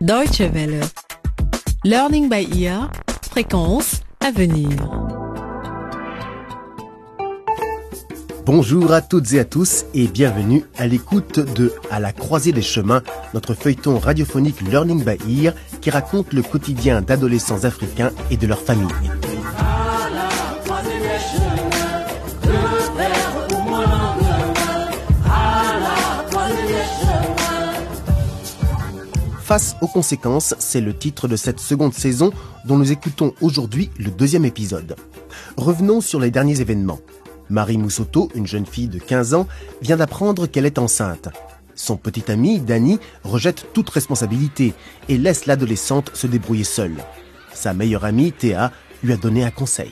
Deutsche Welle. Learning by ear. Fréquence à venir. Bonjour à toutes et à tous et bienvenue à l'écoute de À la croisée des chemins, notre feuilleton radiophonique Learning by Ear qui raconte le quotidien d'adolescents africains et de leurs familles. Face aux conséquences, c'est le titre de cette seconde saison dont nous écoutons aujourd'hui le deuxième épisode. Revenons sur les derniers événements. Marie Moussoto, une jeune fille de 15 ans, vient d'apprendre qu'elle est enceinte. Son petit ami, Danny, rejette toute responsabilité et laisse l'adolescente se débrouiller seule. Sa meilleure amie, Théa, lui a donné un conseil.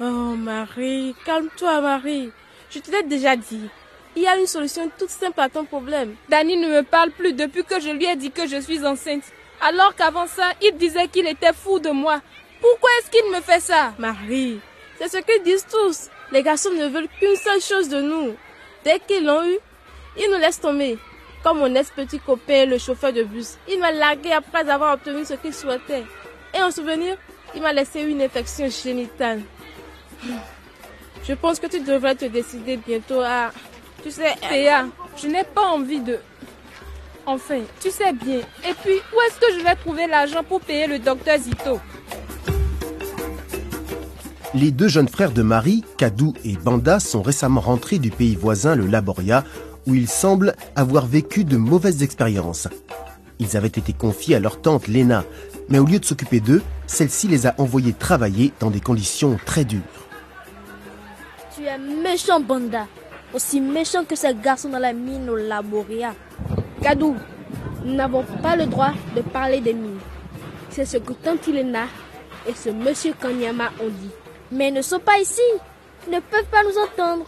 Oh Marie, calme-toi Marie. Je te l'ai déjà dit. Il y a une solution toute simple à ton problème. Danny ne me parle plus depuis que je lui ai dit que je suis enceinte. Alors qu'avant ça, il disait qu'il était fou de moi. Pourquoi est-ce qu'il me fait ça? Marie, c'est ce qu'ils disent tous. Les garçons ne veulent qu'une seule chose de nous. Dès qu'ils l'ont eu, ils nous laissent tomber. Comme mon ex-petit copain, le chauffeur de bus. Il m'a largué après avoir obtenu ce qu'il souhaitait. Et en souvenir, il m'a laissé une infection génitale. Je pense que tu devrais te décider bientôt à tu sais, Théa, je n'ai pas envie de... Enfin, tu sais bien. Et puis, où est-ce que je vais trouver l'argent pour payer le docteur Zito? Les deux jeunes frères de Marie, Kadou et Banda, sont récemment rentrés du pays voisin, le Laboria, où ils semblent avoir vécu de mauvaises expériences. Ils avaient été confiés à leur tante Lena, mais au lieu de s'occuper d'eux, celle-ci les a envoyés travailler dans des conditions très dures. Tu es méchant, Banda aussi méchant que ces garçons dans la mine au Laboria. Kadou, nous n'avons pas le droit de parler des mines. C'est ce que Tante Ilena et ce monsieur Kanyama ont dit. Mais ils ne sont pas ici. Ils ne peuvent pas nous entendre.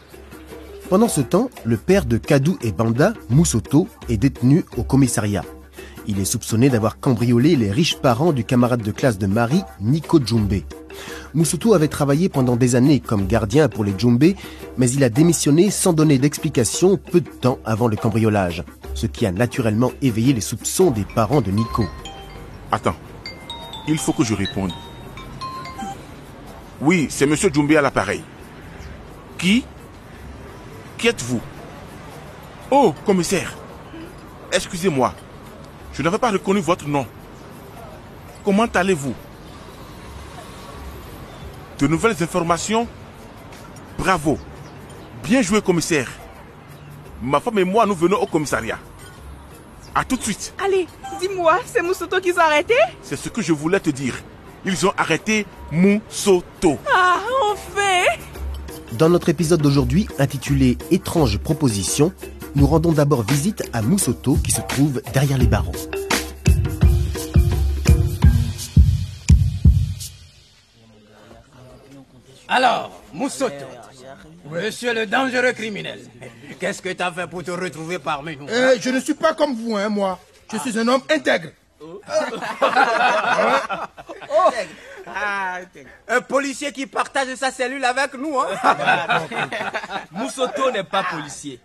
Pendant ce temps, le père de Kadou et Banda, Moussoto, est détenu au commissariat. Il est soupçonné d'avoir cambriolé les riches parents du camarade de classe de Marie, Nico Djumbe. Moussoto avait travaillé pendant des années comme gardien pour les Djumbe, mais il a démissionné sans donner d'explication peu de temps avant le cambriolage, ce qui a naturellement éveillé les soupçons des parents de Nico. Attends, il faut que je réponde. Oui, c'est Monsieur Djumbe à l'appareil. Qui? Qui êtes-vous? Oh, commissaire. Excusez-moi, je n'avais pas reconnu votre nom. Comment allez-vous? De nouvelles informations Bravo. Bien joué, commissaire. Ma femme et moi, nous venons au commissariat. A tout de suite. Allez, dis-moi, c'est Moussoto qu'ils ont arrêté? C'est ce que je voulais te dire. Ils ont arrêté Moussoto. Ah, enfin Dans notre épisode d'aujourd'hui, intitulé Étrange proposition, nous rendons d'abord visite à Moussoto qui se trouve derrière les barreaux. Alors, Moussoto, monsieur le dangereux criminel, qu'est-ce que t'as fait pour te retrouver parmi nous Euh, je ne suis pas comme vous, hein, moi. Je suis un homme intègre. Un policier qui partage sa cellule avec nous, hein? Moussoto n'est pas policier.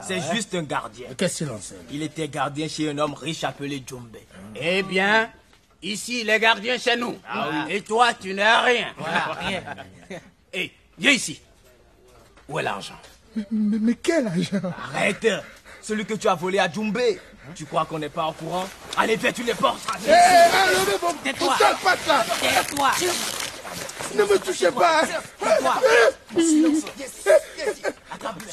C'est juste un gardien. Qu'est-ce qu'il en sait? Il était gardien chez un homme riche appelé Djumbe. Eh bien, ici, les gardiens chez nous. Et toi, tu n'es rien. rien. Hé, viens ici. Où est l'argent? Mais, mais quel argent? Arrête Celui que tu as volé à Djumbe. Tu crois qu'on n'est pas au courant? Allez, fais tu les portes. Hé, hé, bon, Tais-toi. Tais-toi. Ne me touchez pas Tais-toi.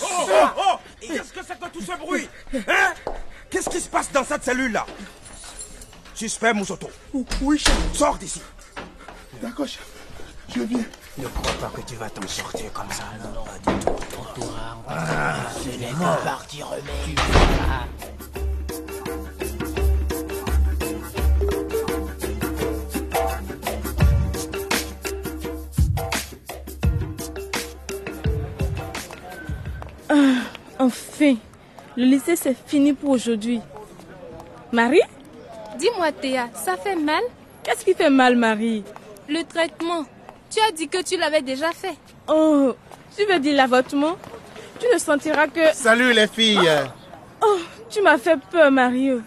Oh, oh, oh Et qu'est-ce que c'est que tout ce bruit? Hein? Qu'est-ce qui se passe dans cette cellule-là? Suspect, Moussoto. Oui, chef. Sors d'ici. D'accord, chef. Je viens. Ne crois pas que tu vas t'en sortir comme ça. Non, pas du tout. Ah, ce n'est que partie remettre. Enfin, le lycée c'est fini pour aujourd'hui. Marie? Dis-moi Théa, ça fait mal? Qu'est-ce qui fait mal, Marie? Le traitement. Tu as dit que tu l'avais déjà fait. Oh, tu veux dire l'avortement Tu ne sentiras que... Salut les filles. Oh, tu m'as fait peur, Mario.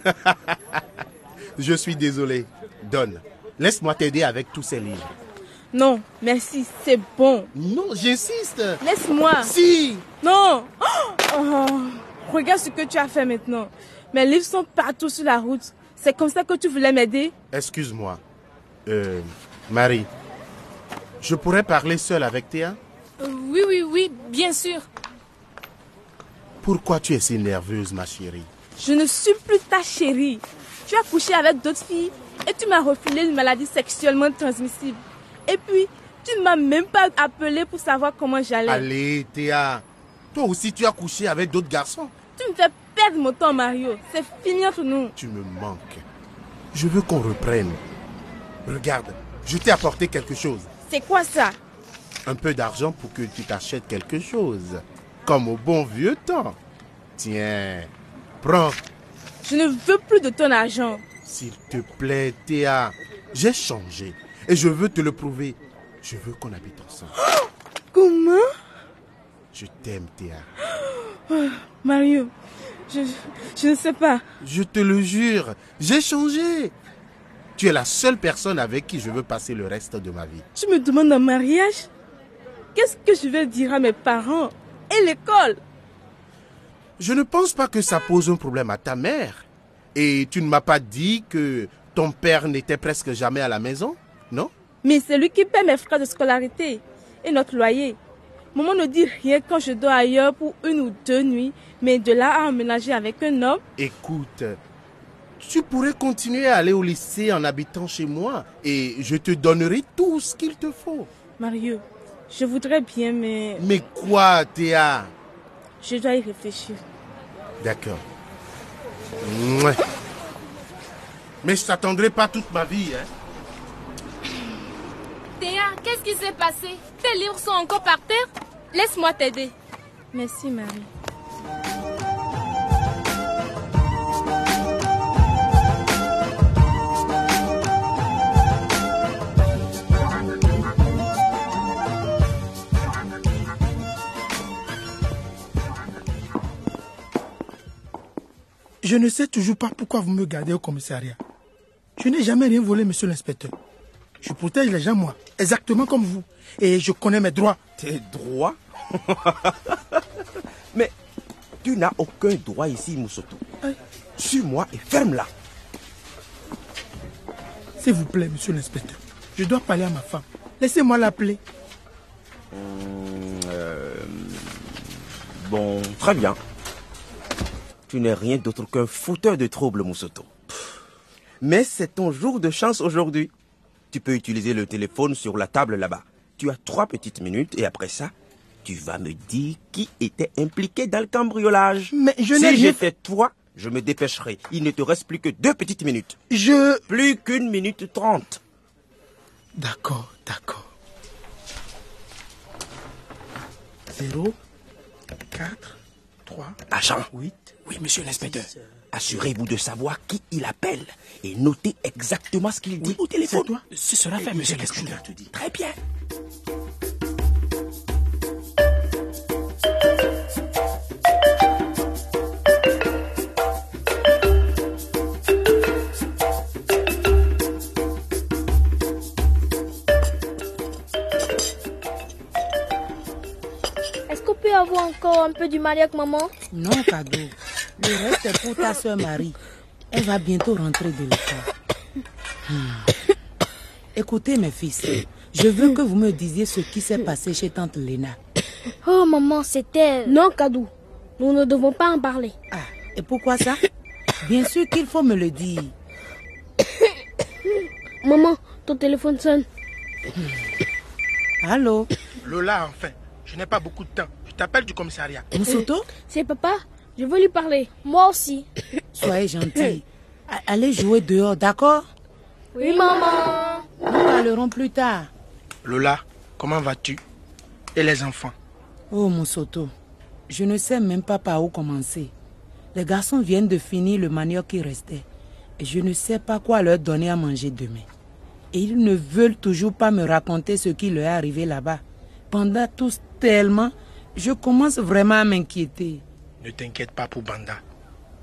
Je suis désolé. Donne. Laisse-moi t'aider avec tous ces livres. Non, merci, c'est bon. Non, j'insiste. Laisse-moi. Si. Non. Oh, regarde ce que tu as fait maintenant. Mes livres sont partout sur la route. C'est comme ça que tu voulais m'aider? Excuse-moi. Euh, Marie, je pourrais parler seul avec Théa? Euh, Oui, oui, oui, bien sûr. Pourquoi tu es si nerveuse, ma chérie? Je ne suis plus ta chérie. Tu as couché avec d'autres filles et tu m'as refilé une maladie sexuellement transmissible. Et puis, tu ne m'as même pas appelé pour savoir comment j'allais. Allez, Théa. Toi aussi, tu as couché avec d'autres garçons. Tu me fais perdre mon temps, Mario. C'est fini entre nous. Tu me manques. Je veux qu'on reprenne. Regarde, je t'ai apporté quelque chose. C'est quoi ça? Un peu d'argent pour que tu t'achètes quelque chose. Comme au bon vieux temps. Tiens, prends. Je ne veux plus de ton argent. S'il te plaît, Théa. J'ai changé. Et je veux te le prouver. Je veux qu'on habite ensemble. Comment? Je t'aime, Théa. Oh, Mario, je, je ne sais pas. Je te le jure, j'ai changé. Tu es la seule personne avec qui je veux passer le reste de ma vie. Tu me demandes un mariage? Qu'est-ce que je vais dire à mes parents et l'école? Je ne pense pas que ça pose un problème à ta mère. Et tu ne m'as pas dit que ton père n'était presque jamais à la maison, non? Mais c'est lui qui paie mes frais de scolarité et notre loyer. Maman ne dit rien quand je dors ailleurs pour une ou deux nuits, mais de là à emménager avec un homme. Écoute, tu pourrais continuer à aller au lycée en habitant chez moi et je te donnerai tout ce qu'il te faut. Mario, je voudrais bien, mais... Mais quoi, Théa? Je dois y réfléchir. D'accord. Mouais. Mais je t'attendrai pas toute ma vie, hein. Théa, qu'est-ce qui s'est passé? Tes livres sont encore par terre? Laisse-moi t'aider. Merci, Marie. Je ne sais toujours pas pourquoi vous me gardez au commissariat. Je n'ai jamais rien volé, monsieur l'inspecteur. Je protège les gens, moi, exactement comme vous. Et je connais mes droits. Tes droits? Mais tu n'as aucun droit ici, Moussoto. Suis-moi et ferme-la. S'il vous plaît, monsieur l'inspecteur, je dois parler à ma femme. Laissez-moi l'appeler. Euh, Bon, très bien. Tu n'es rien d'autre qu'un fauteur de troubles, Moussoto. Mais c'est ton jour de chance aujourd'hui. Tu peux utiliser le téléphone sur la table là-bas. Tu as trois petites minutes et après ça, tu vas me dire qui était impliqué dans le cambriolage. Mais je si n'ai rien j'étais toi, je me dépêcherai. Il ne te reste plus que deux petites minutes. Je... Plus qu'une minute trente. D'accord, d'accord. 0, 4, 3, Agent. 8. Oui, monsieur l'inspecteur. Assurez-vous de savoir qui il appelle et notez exactement ce qu'il dit au téléphone. toi Ce sera fait, monsieur l'inspecteur. Très bien. Est-ce qu'on peut avoir encore un peu du mal avec maman? Non, cadeau. Le reste est pour ta soeur Marie. Elle va bientôt rentrer de l'école. Hmm. Écoutez, mes fils, je veux que vous me disiez ce qui s'est passé chez tante Léna. Oh maman, c'était... Non, Kadou. Nous ne devons pas en parler. Ah, et pourquoi ça? Bien sûr qu'il faut me le dire. Maman, ton téléphone sonne. Allô? Lola, enfin. Je n'ai pas beaucoup de temps. Je t'appelle du commissariat. Moussoto? C'est papa? Je veux lui parler. Moi aussi. Soyez gentil. Allez jouer dehors, d'accord? Oui, maman. Nous parlerons plus tard. Lola, comment vas-tu? Et les enfants? Oh, Moussoto, je ne sais même pas par où commencer. Les garçons viennent de finir le manioc qui restait. Et je ne sais pas quoi leur donner à manger demain. Et ils ne veulent toujours pas me raconter ce qui leur est arrivé là-bas. Pendant tous tellement, je commence vraiment à m'inquiéter. Ne t'inquiète pas pour Banda.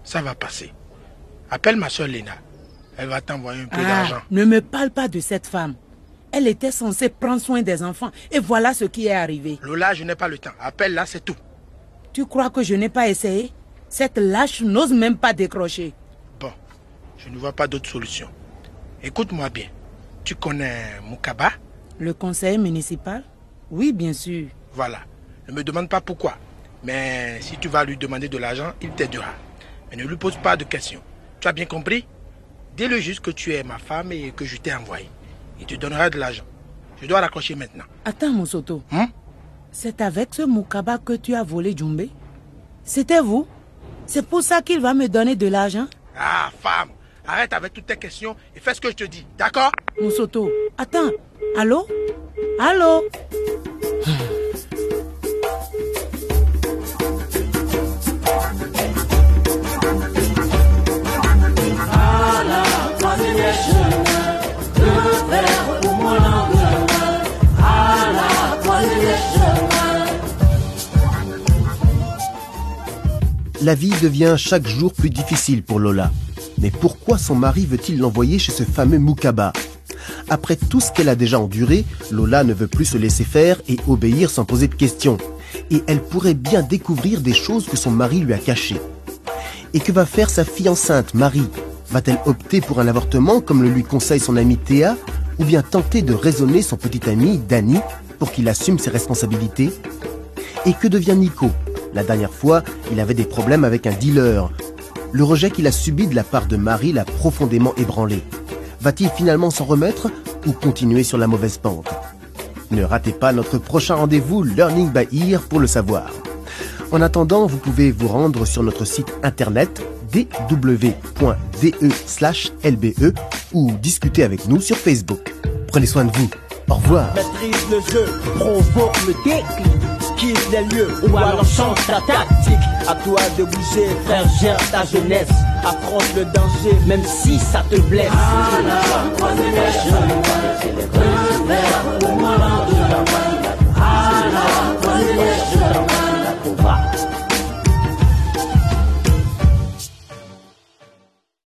Ça va passer. Appelle ma soeur Léna. Elle va t'envoyer un peu Ah, d'argent. ne me parle pas de cette femme. Elle était censée prendre soin des enfants et voilà ce qui est arrivé. Lola, je n'ai pas le temps. Appelle-la, c'est tout. Tu crois que je n'ai pas essayé? Cette lâche n'ose même pas décrocher. Bon, je ne vois pas d'autre solution. Écoute-moi bien. Tu connais Moukaba Le conseiller municipal? Oui, bien sûr. Voilà. Ne me demande pas pourquoi. Mais si tu vas lui demander de l'argent, il t'aidera. Mais ne lui pose pas de questions. Tu as bien compris? Dis-le juste que tu es ma femme et que je t'ai envoyé. Il te donnera de l'argent. Je dois raccrocher maintenant. Attends, Moussoto. Hein? C'est avec ce Moukaba que tu as volé Djumbe? C'était vous? C'est pour ça qu'il va me donner de l'argent? Ah, femme, arrête avec toutes tes questions et fais ce que je te dis. D'accord? Moussoto, attends. Allô? Allô? La vie devient chaque jour plus difficile pour Lola. Mais pourquoi son mari veut-il l'envoyer chez ce fameux Moukaba Après tout ce qu'elle a déjà enduré, Lola ne veut plus se laisser faire et obéir sans poser de questions. Et elle pourrait bien découvrir des choses que son mari lui a cachées. Et que va faire sa fille enceinte, Marie? Va-t-elle opter pour un avortement comme le lui conseille son amie Théa Ou bien tenter de raisonner son petit ami, Danny, pour qu'il assume ses responsabilités? Et que devient Nico? La dernière fois, il avait des problèmes avec un dealer. Le rejet qu'il a subi de la part de Marie l'a profondément ébranlé. Va-t-il finalement s'en remettre ou continuer sur la mauvaise pente? Ne ratez pas notre prochain rendez-vous Learning by Ear pour le savoir. En attendant, vous pouvez vous rendre sur notre site internet dw.de/lbe E ou discuter avec nous sur Facebook. Prenez soin de vous. Au revoir. Quitte les lieux ou alors change ta tactique. À toi de bouger, frère, gère ta jeunesse. Affronte le danger, même si ça te blesse. Ah,